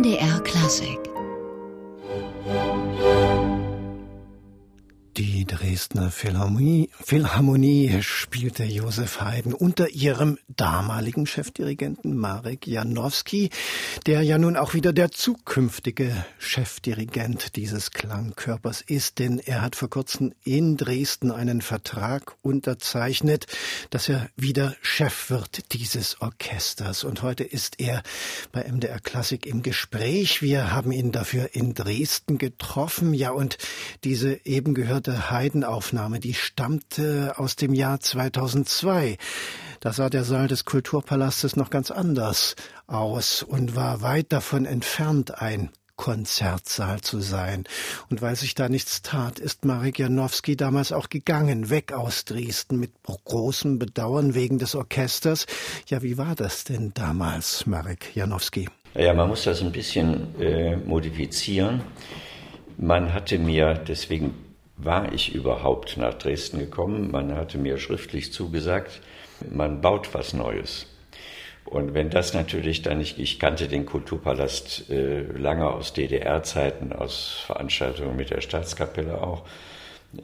MDR Klassik Dresdner Philharmonie, Philharmonie spielte Josef Haydn unter ihrem damaligen Chefdirigenten Marek Janowski, der ja nun auch wieder der zukünftige Chefdirigent dieses Klangkörpers ist, denn er hat vor kurzem in Dresden einen Vertrag unterzeichnet, dass er wieder Chef wird dieses Orchesters. Und heute ist er bei MDR Klassik im Gespräch. Wir haben ihn dafür in Dresden getroffen. Ja, und diese eben gehörte erste Heidenaufnahme, die stammte aus dem Jahr 2002. Da sah der Saal des Kulturpalastes noch ganz anders aus und war weit davon entfernt, ein Konzertsaal zu sein. Und weil sich da nichts tat, ist Marek Janowski damals auch gegangen, weg aus Dresden mit großem Bedauern wegen des Orchesters. Ja, wie war das denn damals, Marek Janowski? Ja, man muss das ein bisschen äh, modifizieren. Man hatte mir, deswegen war ich überhaupt nach Dresden gekommen. Man hatte mir schriftlich zugesagt, man baut was Neues. Und wenn das natürlich dann nicht, ich kannte den Kulturpalast äh, lange aus DDR-Zeiten, aus Veranstaltungen mit der Staatskapelle auch.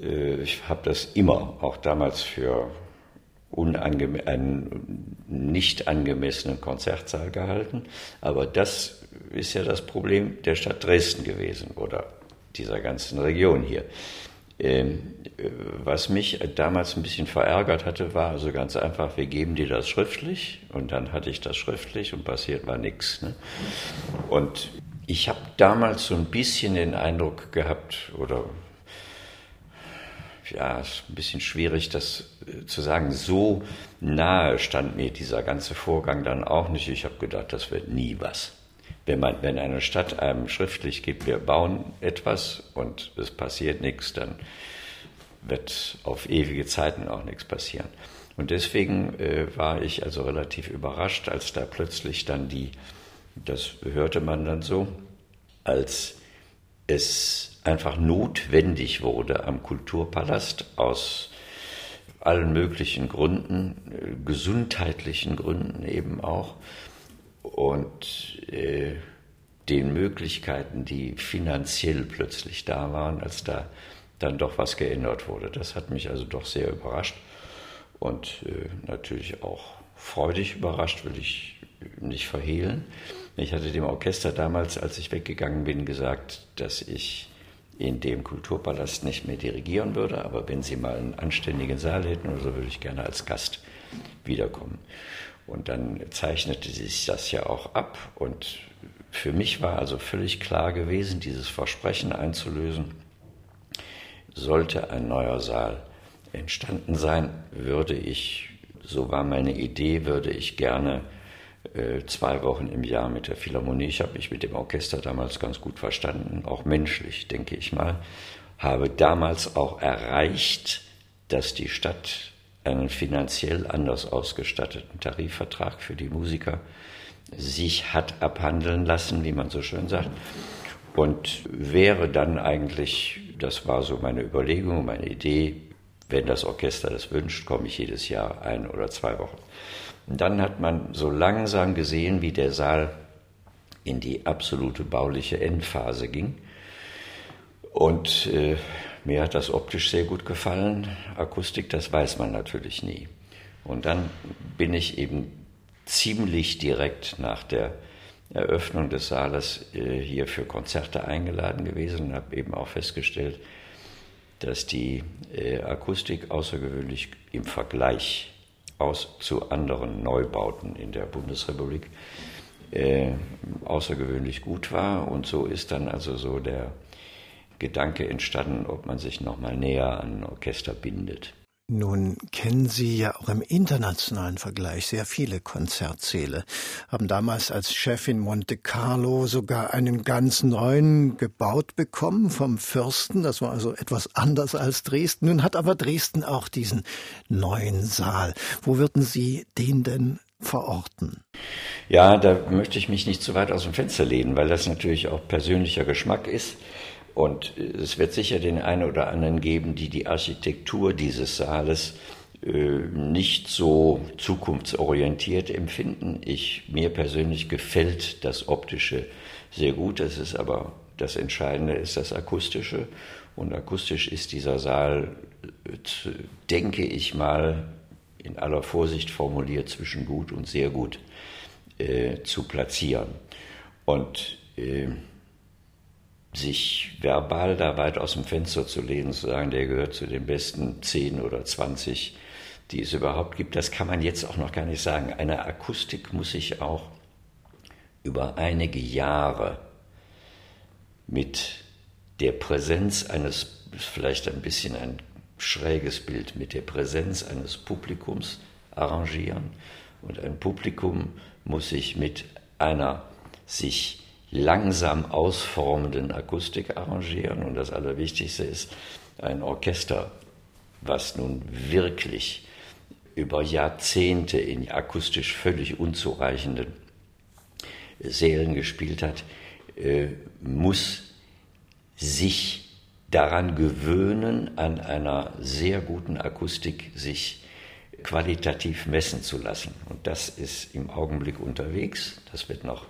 Äh, ich habe das immer, auch damals für einen nicht angemessenen Konzertsaal gehalten. Aber das ist ja das Problem der Stadt Dresden gewesen oder dieser ganzen Region hier. Ähm, was mich damals ein bisschen verärgert hatte, war also ganz einfach, wir geben dir das schriftlich und dann hatte ich das schriftlich und passiert war nichts. Ne? Und ich habe damals so ein bisschen den Eindruck gehabt, oder ja, ist ein bisschen schwierig, das äh, zu sagen. So nahe stand mir dieser ganze Vorgang dann auch nicht. Ich habe gedacht, das wird nie was wenn, man, wenn eine Stadt einem schriftlich gibt, wir bauen etwas und es passiert nichts, dann wird auf ewige Zeiten auch nichts passieren. Und deswegen äh, war ich also relativ überrascht, als da plötzlich dann die, das hörte man dann so, als es einfach notwendig wurde am Kulturpalast aus allen möglichen Gründen, äh, gesundheitlichen Gründen eben auch, und äh, den Möglichkeiten, die finanziell plötzlich da waren, als da dann doch was geändert wurde. Das hat mich also doch sehr überrascht und äh, natürlich auch freudig überrascht, will ich nicht verhehlen. Ich hatte dem Orchester damals, als ich weggegangen bin, gesagt, dass ich in dem Kulturpalast nicht mehr dirigieren würde, aber wenn Sie mal einen anständigen Saal hätten so, würde ich gerne als Gast wiederkommen. Und dann zeichnete sich das ja auch ab. Und für mich war also völlig klar gewesen, dieses Versprechen einzulösen, sollte ein neuer Saal entstanden sein, würde ich, so war meine Idee, würde ich gerne äh, zwei Wochen im Jahr mit der Philharmonie, ich habe mich mit dem Orchester damals ganz gut verstanden, auch menschlich, denke ich mal, habe damals auch erreicht, dass die Stadt einen finanziell anders ausgestatteten Tarifvertrag für die Musiker sich hat abhandeln lassen, wie man so schön sagt. Und wäre dann eigentlich, das war so meine Überlegung, meine Idee, wenn das Orchester das wünscht, komme ich jedes Jahr ein oder zwei Wochen. Und dann hat man so langsam gesehen, wie der Saal in die absolute bauliche Endphase ging. Und äh, mir hat das optisch sehr gut gefallen. Akustik, das weiß man natürlich nie. Und dann bin ich eben ziemlich direkt nach der Eröffnung des Saales äh, hier für Konzerte eingeladen gewesen und habe eben auch festgestellt, dass die äh, Akustik außergewöhnlich im Vergleich aus zu anderen Neubauten in der Bundesrepublik äh, außergewöhnlich gut war. Und so ist dann also so der Gedanke entstanden, ob man sich nochmal näher an ein Orchester bindet. Nun kennen Sie ja auch im internationalen Vergleich sehr viele Konzertsäle, haben damals als Chef in Monte Carlo sogar einen ganz neuen gebaut bekommen vom Fürsten. Das war also etwas anders als Dresden. Nun hat aber Dresden auch diesen neuen Saal. Wo würden Sie den denn verorten? Ja, da möchte ich mich nicht zu weit aus dem Fenster lehnen, weil das natürlich auch persönlicher Geschmack ist. Und es wird sicher den einen oder anderen geben, die die Architektur dieses Saales äh, nicht so zukunftsorientiert empfinden. Ich, mir persönlich gefällt das Optische sehr gut. Das ist aber das Entscheidende ist das Akustische. Und akustisch ist dieser Saal, denke ich mal, in aller Vorsicht formuliert zwischen gut und sehr gut äh, zu platzieren. Und äh, sich verbal da weit aus dem Fenster zu lehnen, zu sagen, der gehört zu den besten 10 oder 20, die es überhaupt gibt, das kann man jetzt auch noch gar nicht sagen. Eine Akustik muss sich auch über einige Jahre mit der Präsenz eines, vielleicht ein bisschen ein schräges Bild, mit der Präsenz eines Publikums arrangieren. Und ein Publikum muss sich mit einer sich langsam ausformenden Akustik arrangieren. Und das Allerwichtigste ist ein Orchester, was nun wirklich über Jahrzehnte in akustisch völlig unzureichenden Sälen gespielt hat, äh, muss sich daran gewöhnen, an einer sehr guten Akustik sich qualitativ messen zu lassen. Und das ist im Augenblick unterwegs. Das wird noch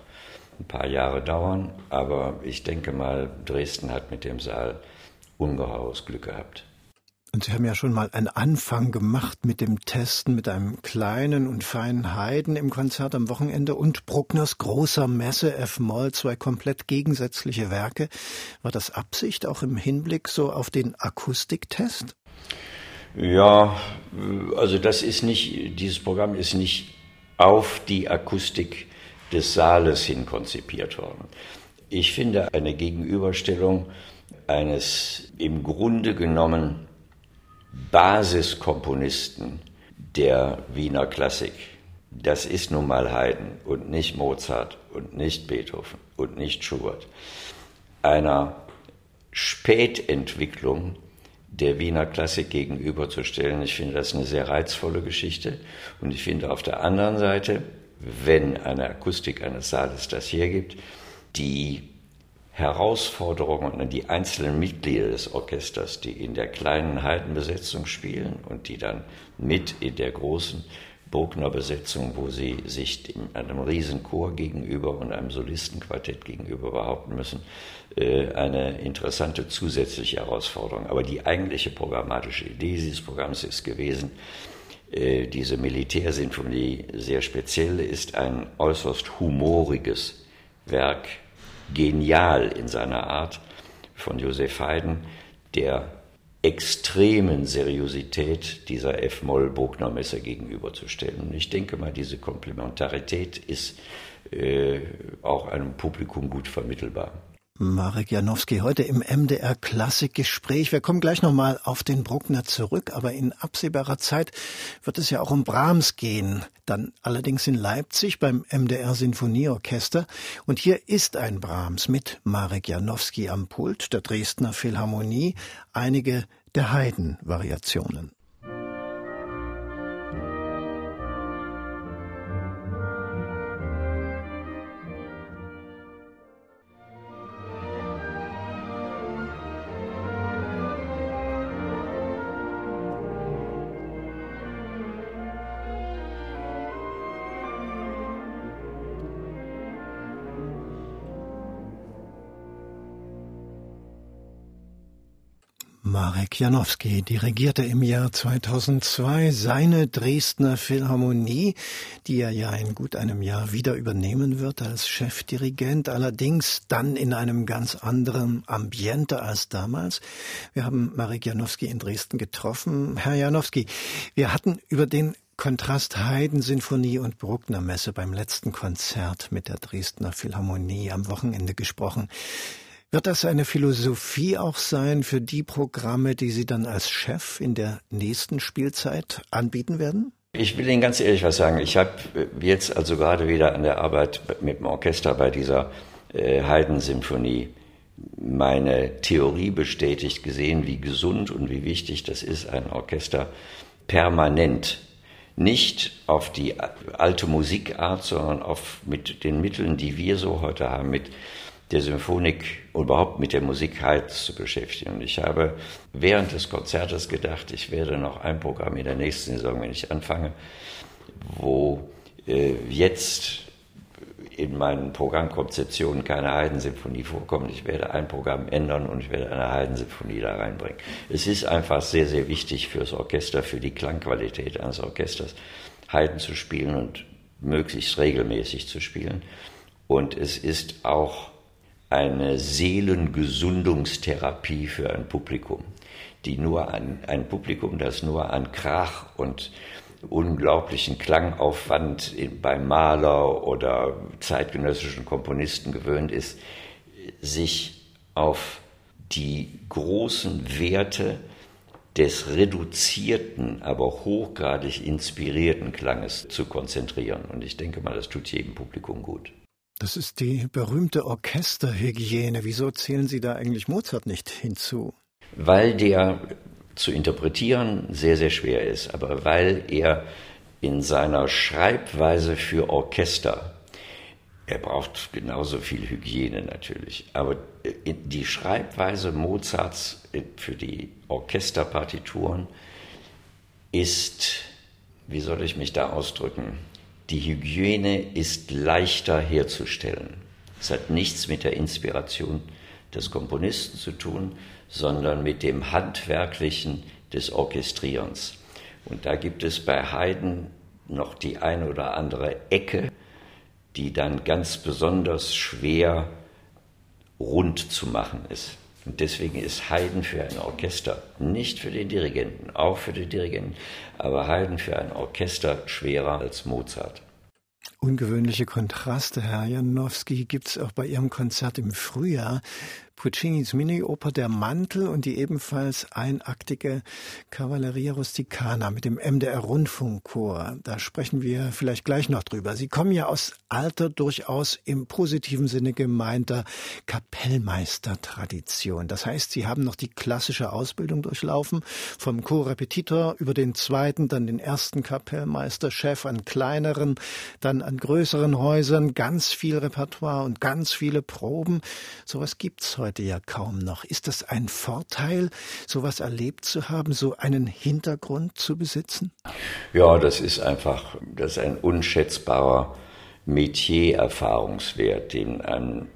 ein paar Jahre dauern, aber ich denke mal, Dresden hat mit dem Saal ungeheures Glück gehabt. Und Sie haben ja schon mal einen Anfang gemacht mit dem Testen mit einem kleinen und feinen Haydn im Konzert am Wochenende und Bruckners großer Messe F-Moll, zwei komplett gegensätzliche Werke. War das Absicht auch im Hinblick so auf den Akustiktest? Ja, also das ist nicht, dieses Programm ist nicht auf die Akustik des Saales hin konzipiert worden. Ich finde eine Gegenüberstellung eines im Grunde genommen Basiskomponisten der Wiener Klassik. Das ist nun mal Haydn und nicht Mozart und nicht Beethoven und nicht Schubert. Einer Spätentwicklung der Wiener Klassik gegenüberzustellen. Ich finde das eine sehr reizvolle Geschichte. Und ich finde auf der anderen Seite, wenn eine Akustik eines Saales das hergibt, die Herausforderungen an die einzelnen Mitglieder des Orchesters, die in der kleinen Heidenbesetzung spielen und die dann mit in der großen Bruckner Besetzung, wo sie sich einem Riesenchor gegenüber und einem Solistenquartett gegenüber behaupten müssen, äh, eine interessante zusätzliche Herausforderung. Aber die eigentliche programmatische Idee dieses Programms ist gewesen, diese Militärsinfonie sehr speziell ist ein äußerst humoriges Werk genial in seiner Art von Josef Haydn, der extremen Seriosität dieser F-Moll-Bruckner-Messe gegenüberzustellen. Und ich denke mal, diese Komplementarität ist äh, auch einem Publikum gut vermittelbar. Marek Janowski heute im MDR Klassikgespräch. Wir kommen gleich nochmal auf den Bruckner zurück, aber in absehbarer Zeit wird es ja auch um Brahms gehen. Dann allerdings in Leipzig beim MDR Sinfonieorchester. Und hier ist ein Brahms mit Marek Janowski am Pult der Dresdner Philharmonie. Einige der Haydn-Variationen. Marek Janowski dirigierte im Jahr 2002 seine Dresdner Philharmonie, die er ja in gut einem Jahr wieder übernehmen wird als Chefdirigent, allerdings dann in einem ganz anderen Ambiente als damals. Wir haben Marek Janowski in Dresden getroffen. Herr Janowski, wir hatten über den Kontrast Haydn Sinfonie und Bruckner Messe beim letzten Konzert mit der Dresdner Philharmonie am Wochenende gesprochen. Wird das eine Philosophie auch sein für die Programme, die Sie dann als Chef in der nächsten Spielzeit anbieten werden? Ich will Ihnen ganz ehrlich was sagen. Ich habe jetzt also gerade wieder an der Arbeit mit dem Orchester bei dieser äh, Haydn-Symphonie meine Theorie bestätigt gesehen, wie gesund und wie wichtig das ist, ein Orchester permanent nicht auf die alte Musikart, sondern auf mit den Mitteln, die wir so heute haben, mit der Symphonik und überhaupt mit der Musik Haydns zu beschäftigen. Und ich habe während des Konzertes gedacht, ich werde noch ein Programm in der nächsten Saison, wenn ich anfange, wo äh, jetzt in meinen Programmkonzeptionen keine Heidensymphonie vorkommt. Ich werde ein Programm ändern und ich werde eine Heidensymphonie da reinbringen. Es ist einfach sehr, sehr wichtig fürs Orchester, für die Klangqualität eines Orchesters, Heiden zu spielen und möglichst regelmäßig zu spielen. Und es ist auch eine Seelengesundungstherapie für ein Publikum, die nur an, ein Publikum, das nur an Krach und unglaublichen Klangaufwand beim Maler oder zeitgenössischen Komponisten gewöhnt ist, sich auf die großen Werte des reduzierten, aber hochgradig inspirierten Klanges zu konzentrieren. Und ich denke mal, das tut jedem Publikum gut. Das ist die berühmte Orchesterhygiene. Wieso zählen Sie da eigentlich Mozart nicht hinzu? Weil der zu interpretieren sehr, sehr schwer ist, aber weil er in seiner Schreibweise für Orchester, er braucht genauso viel Hygiene natürlich, aber die Schreibweise Mozarts für die Orchesterpartituren ist, wie soll ich mich da ausdrücken, die Hygiene ist leichter herzustellen. Es hat nichts mit der Inspiration des Komponisten zu tun, sondern mit dem Handwerklichen des Orchestrierens. Und da gibt es bei Haydn noch die eine oder andere Ecke, die dann ganz besonders schwer rund zu machen ist. Und deswegen ist Haydn für ein Orchester, nicht für den Dirigenten, auch für den Dirigenten, aber Haydn für ein Orchester schwerer als Mozart. Ungewöhnliche Kontraste, Herr Janowski, gibt es auch bei Ihrem Konzert im Frühjahr. Puccinis Mini-Oper Der Mantel und die ebenfalls einaktige Cavalleria Rusticana mit dem MDR Rundfunkchor. Da sprechen wir vielleicht gleich noch drüber. Sie kommen ja aus alter, durchaus im positiven Sinne gemeinter Kapellmeistertradition. Das heißt, Sie haben noch die klassische Ausbildung durchlaufen, vom Chorrepetitor über den zweiten, dann den ersten Kapellmeister, Chef an kleineren, dann an größeren Häusern, ganz viel Repertoire und ganz viele Proben. Sowas gibt's heute heute ja kaum noch. Ist das ein Vorteil, sowas erlebt zu haben, so einen Hintergrund zu besitzen? Ja, das ist einfach, das ist ein unschätzbarer Metier-Erfahrungswert, den einem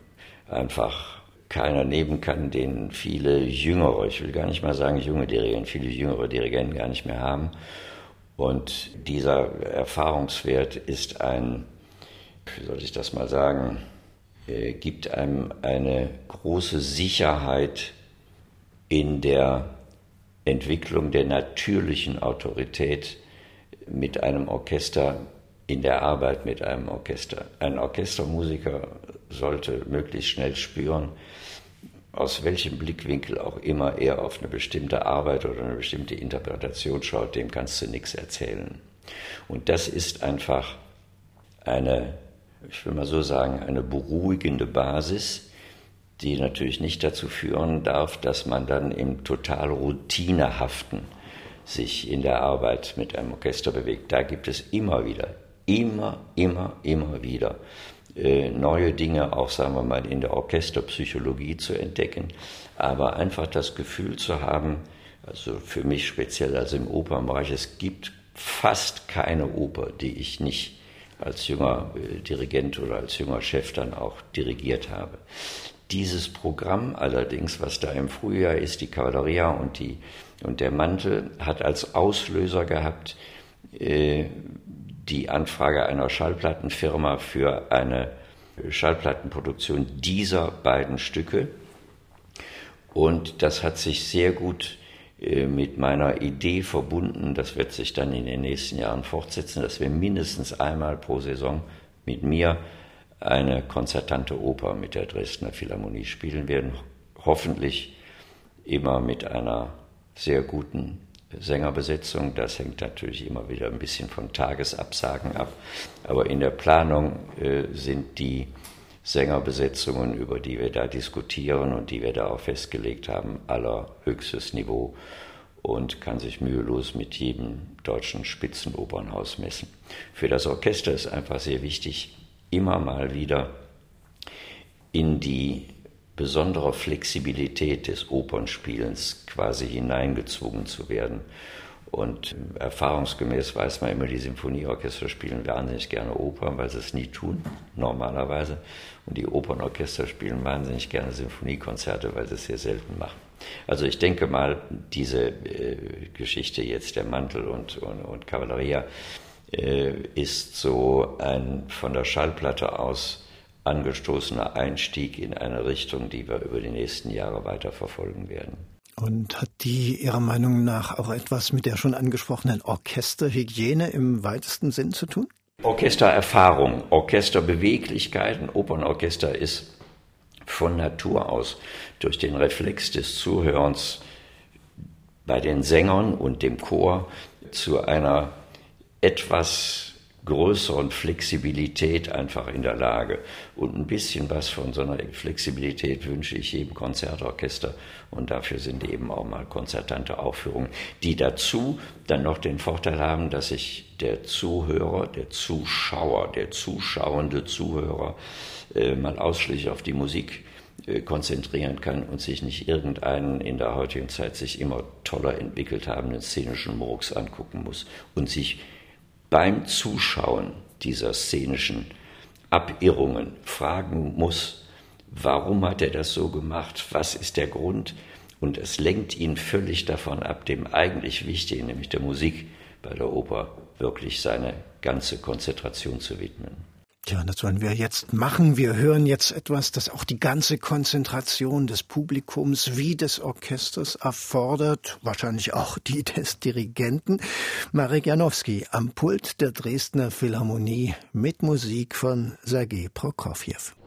einfach keiner nehmen kann, den viele Jüngere, ich will gar nicht mal sagen junge Dirigenten, viele jüngere Dirigenten gar nicht mehr haben. Und dieser Erfahrungswert ist ein, wie soll ich das mal sagen, äh, gibt einem eine große Sicherheit in der Entwicklung der natürlichen Autorität mit einem Orchester, in der Arbeit mit einem Orchester. Ein Orchestermusiker sollte möglichst schnell spüren, aus welchem Blickwinkel auch immer er auf eine bestimmte Arbeit oder eine bestimmte Interpretation schaut, dem kannst du nichts erzählen. Und das ist einfach eine ich will mal so sagen, eine beruhigende Basis, die natürlich nicht dazu führen darf, dass man dann im total routinehaften sich in der Arbeit mit einem Orchester bewegt. Da gibt es immer wieder, immer, immer, immer wieder äh, neue Dinge, auch sagen wir mal in der Orchesterpsychologie zu entdecken, aber einfach das Gefühl zu haben, also für mich speziell, also im Opernbereich, es gibt fast keine Oper, die ich nicht als junger äh, Dirigent oder als junger Chef dann auch dirigiert habe. Dieses Programm allerdings, was da im Frühjahr ist, die Kavalleria und, die, und der Mantel, hat als Auslöser gehabt äh, die Anfrage einer Schallplattenfirma für eine Schallplattenproduktion dieser beiden Stücke. Und das hat sich sehr gut mit meiner Idee verbunden, das wird sich dann in den nächsten Jahren fortsetzen, dass wir mindestens einmal pro Saison mit mir eine konzertante Oper mit der Dresdner Philharmonie spielen werden. Hoffentlich immer mit einer sehr guten Sängerbesetzung. Das hängt natürlich immer wieder ein bisschen von Tagesabsagen ab. Aber in der Planung äh, sind die Sängerbesetzungen, über die wir da diskutieren und die wir da auch festgelegt haben, allerhöchstes Niveau und kann sich mühelos mit jedem deutschen Spitzenopernhaus messen. Für das Orchester ist einfach sehr wichtig, immer mal wieder in die besondere Flexibilität des Opernspielens quasi hineingezwungen zu werden. Und erfahrungsgemäß weiß man immer, die Symphonieorchester spielen wahnsinnig gerne Opern, weil sie es nie tun, normalerweise. Und die Opernorchester spielen wahnsinnig gerne Symphoniekonzerte, weil sie es sehr selten machen. Also ich denke mal, diese äh, Geschichte jetzt der Mantel und, und, und Cavalleria äh, ist so ein von der Schallplatte aus angestoßener Einstieg in eine Richtung, die wir über die nächsten Jahre weiter verfolgen werden. Und hat die Ihrer Meinung nach auch etwas mit der schon angesprochenen Orchesterhygiene im weitesten Sinn zu tun? Orchestererfahrung, Orchesterbeweglichkeiten. Opernorchester ist von Natur aus durch den Reflex des Zuhörens bei den Sängern und dem Chor zu einer etwas größeren Flexibilität einfach in der Lage. Und ein bisschen was von so einer Flexibilität wünsche ich jedem Konzertorchester. Und dafür sind eben auch mal konzertante Aufführungen, die dazu dann noch den Vorteil haben, dass sich der Zuhörer, der Zuschauer, der zuschauende Zuhörer äh, mal ausschließlich auf die Musik äh, konzentrieren kann und sich nicht irgendeinen in der heutigen Zeit sich immer toller entwickelt habenden szenischen Murks angucken muss und sich beim Zuschauen dieser szenischen Abirrungen fragen muss, warum hat er das so gemacht, was ist der Grund, und es lenkt ihn völlig davon ab, dem eigentlich Wichtigen, nämlich der Musik bei der Oper, wirklich seine ganze Konzentration zu widmen. Ja, das wollen wir jetzt machen. Wir hören jetzt etwas, das auch die ganze Konzentration des Publikums wie des Orchesters erfordert, wahrscheinlich auch die des Dirigenten. Marek Janowski am Pult der Dresdner Philharmonie mit Musik von Sergei Prokofjew.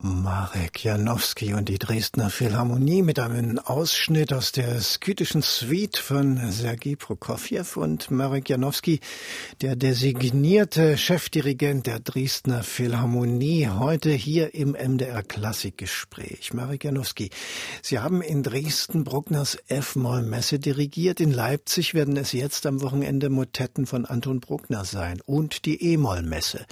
Marek Janowski und die Dresdner Philharmonie mit einem Ausschnitt aus der skytischen Suite von Sergei Prokofjew und Marek Janowski, der designierte Chefdirigent der Dresdner Philharmonie, heute hier im MDR Klassikgespräch. Marek Janowski, Sie haben in Dresden Bruckners F-Moll-Messe dirigiert. In Leipzig werden es jetzt am Wochenende Motetten von Anton Bruckner sein und die E-Moll-Messe.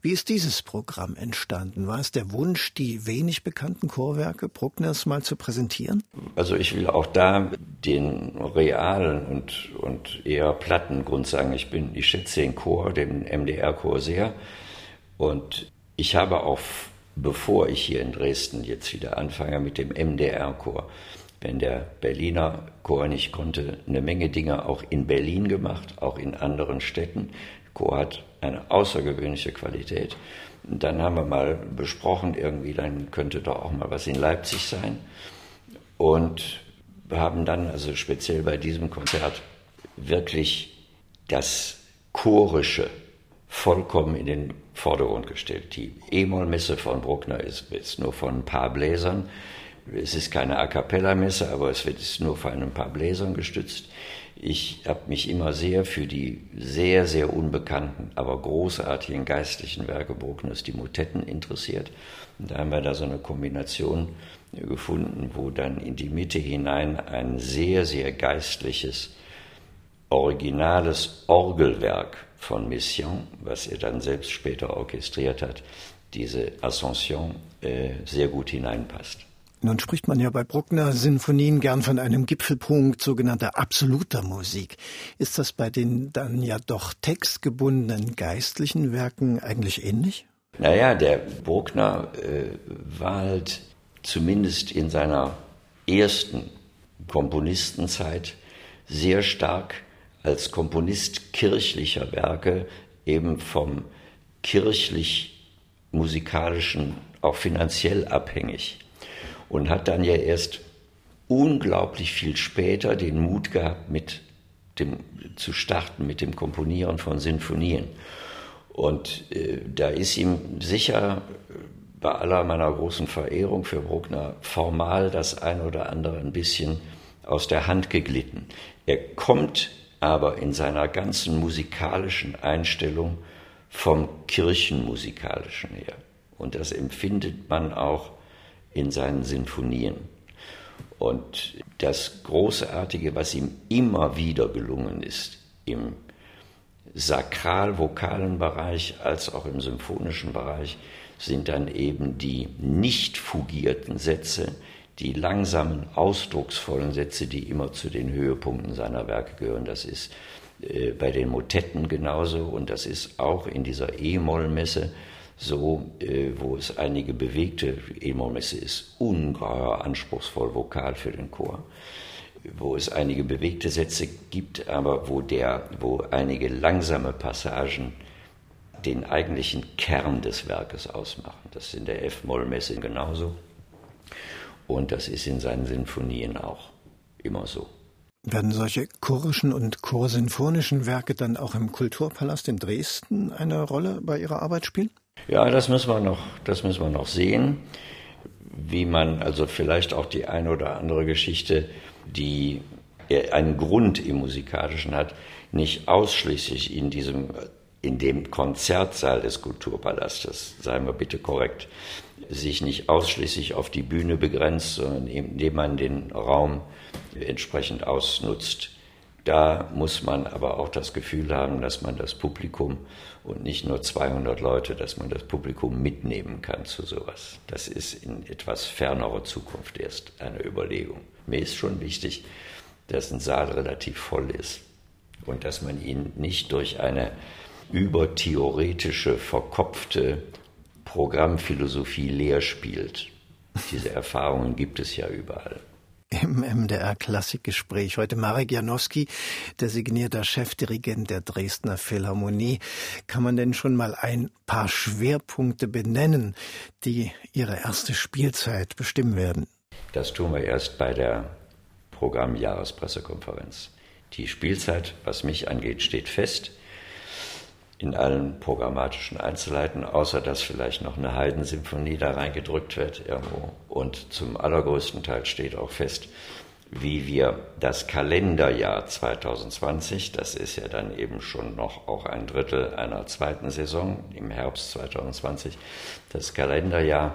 Wie ist dieses Programm entstanden? War es der Wunsch, die wenig bekannten Chorwerke Bruckners mal zu präsentieren? Also ich will auch da den realen und, und eher platten Grund sagen. Ich bin, ich schätze den Chor, den MDR-Chor sehr. Und ich habe auch, bevor ich hier in Dresden jetzt wieder anfange mit dem MDR-Chor, wenn der Berliner Chor nicht konnte, eine Menge Dinge auch in Berlin gemacht, auch in anderen Städten. Chor hat eine außergewöhnliche Qualität. Dann haben wir mal besprochen, irgendwie, dann könnte doch auch mal was in Leipzig sein. Und haben dann, also speziell bei diesem Konzert, wirklich das Chorische vollkommen in den Vordergrund gestellt. Die E-Moll-Messe von Bruckner ist, ist nur von ein paar Bläsern. Es ist keine A cappella-Messe, aber es wird nur von ein paar Bläsern gestützt. Ich habe mich immer sehr für die sehr, sehr unbekannten, aber großartigen geistlichen Werke Bruckners, die Motetten, interessiert. Und da haben wir da so eine Kombination gefunden, wo dann in die Mitte hinein ein sehr, sehr geistliches, originales Orgelwerk von Mission, was er dann selbst später orchestriert hat, diese Ascension äh, sehr gut hineinpasst. Nun spricht man ja bei Bruckner Sinfonien gern von einem Gipfelpunkt sogenannter absoluter Musik. Ist das bei den dann ja doch textgebundenen geistlichen Werken eigentlich ähnlich? Naja, der Bruckner äh, war halt zumindest in seiner ersten Komponistenzeit sehr stark als Komponist kirchlicher Werke eben vom kirchlich musikalischen auch finanziell abhängig und hat dann ja erst unglaublich viel später den Mut gehabt, mit dem, zu starten mit dem Komponieren von Sinfonien. Und äh, da ist ihm sicher bei aller meiner großen Verehrung für Bruckner formal das ein oder andere ein bisschen aus der Hand geglitten. Er kommt aber in seiner ganzen musikalischen Einstellung vom Kirchenmusikalischen her. Und das empfindet man auch in seinen Sinfonien. Und das Großartige, was ihm immer wieder gelungen ist im sakral-vokalen Bereich als auch im symphonischen Bereich sind dann eben die nicht fugierten Sätze, die langsamen, ausdrucksvollen Sätze, die immer zu den Höhepunkten seiner Werke gehören. Das ist äh, bei den Motetten genauso und das ist auch in dieser E-Moll-Messe so, äh, wo es einige bewegte, E-Moll-Messe ist ungeheuer anspruchsvoll vokal für den Chor, wo es einige bewegte Sätze gibt, aber wo, der, wo einige langsame Passagen den eigentlichen Kern des Werkes ausmachen. Das ist in der F-Moll-Messe genauso. Und das ist in seinen Sinfonien auch immer so. Werden solche chorischen und chorsinfonischen Werke dann auch im Kulturpalast in Dresden eine Rolle bei Ihrer Arbeit spielen? Ja, das müssen wir noch, das müssen wir noch sehen, wie man also vielleicht auch die eine oder andere Geschichte, die einen Grund im Musikalischen hat, nicht ausschließlich in diesem in dem Konzertsaal des Kulturpalastes, seien wir bitte korrekt, sich nicht ausschließlich auf die Bühne begrenzt, sondern indem man den Raum entsprechend ausnutzt. Da muss man aber auch das Gefühl haben, dass man das Publikum und nicht nur 200 Leute, dass man das Publikum mitnehmen kann zu sowas. Das ist in etwas fernerer Zukunft erst eine Überlegung. Mir ist schon wichtig, dass ein Saal relativ voll ist und dass man ihn nicht durch eine übertheoretische, verkopfte Programmphilosophie leer spielt. Diese Erfahrungen gibt es ja überall. Im MDR Klassikgespräch heute Marek Janowski, designierter Chefdirigent der Dresdner Philharmonie. Kann man denn schon mal ein paar Schwerpunkte benennen, die Ihre erste Spielzeit bestimmen werden? Das tun wir erst bei der Programmjahrespressekonferenz. Die Spielzeit, was mich angeht, steht fest in allen programmatischen Einzelheiten, außer dass vielleicht noch eine Heidensymphonie da reingedrückt wird irgendwo. Und zum allergrößten Teil steht auch fest, wie wir das Kalenderjahr 2020, das ist ja dann eben schon noch auch ein Drittel einer zweiten Saison im Herbst 2020, das Kalenderjahr,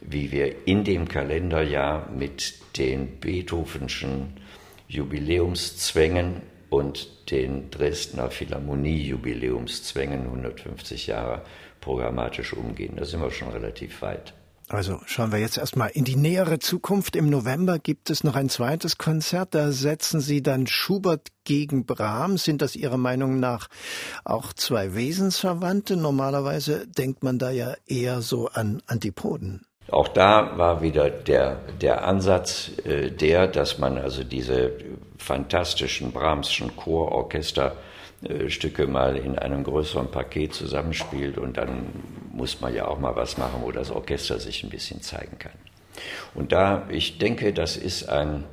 wie wir in dem Kalenderjahr mit den Beethovenschen Jubiläumszwängen und den Dresdner Philharmonie-Jubiläumszwängen 150 Jahre programmatisch umgehen. Da sind wir schon relativ weit. Also schauen wir jetzt erstmal in die nähere Zukunft. Im November gibt es noch ein zweites Konzert. Da setzen Sie dann Schubert gegen Brahms. Sind das Ihrer Meinung nach auch zwei Wesensverwandte? Normalerweise denkt man da ja eher so an Antipoden. Auch da war wieder der, der Ansatz äh, der, dass man also diese fantastischen Brahmschen Chororchesterstücke mal in einem größeren Paket zusammenspielt und dann muss man ja auch mal was machen, wo das Orchester sich ein bisschen zeigen kann. Und da, ich denke, das ist ein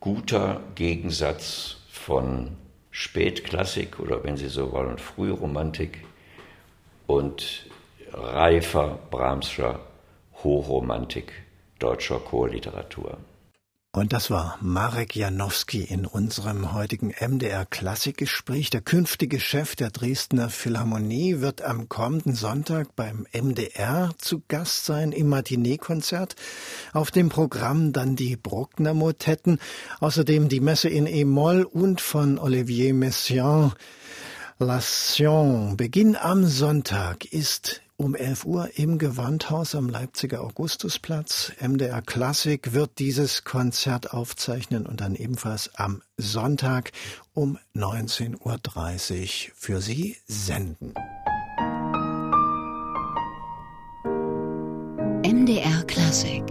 guter Gegensatz von Spätklassik oder wenn Sie so wollen, Frühromantik und reifer Brahmscher Hochromantik deutscher Chorliteratur. Und das war Marek Janowski in unserem heutigen MDR Klassikgespräch. Der künftige Chef der Dresdner Philharmonie wird am kommenden Sonntag beim MDR zu Gast sein im Matinee-Konzert. Auf dem Programm dann die Bruckner Motetten, außerdem die Messe in E-Moll und von Olivier Messiaen. La Sion. Beginn am Sonntag ist um 11 Uhr im Gewandhaus am Leipziger Augustusplatz. MDR Klassik wird dieses Konzert aufzeichnen und dann ebenfalls am Sonntag um 19.30 Uhr für Sie senden. MDR Klassik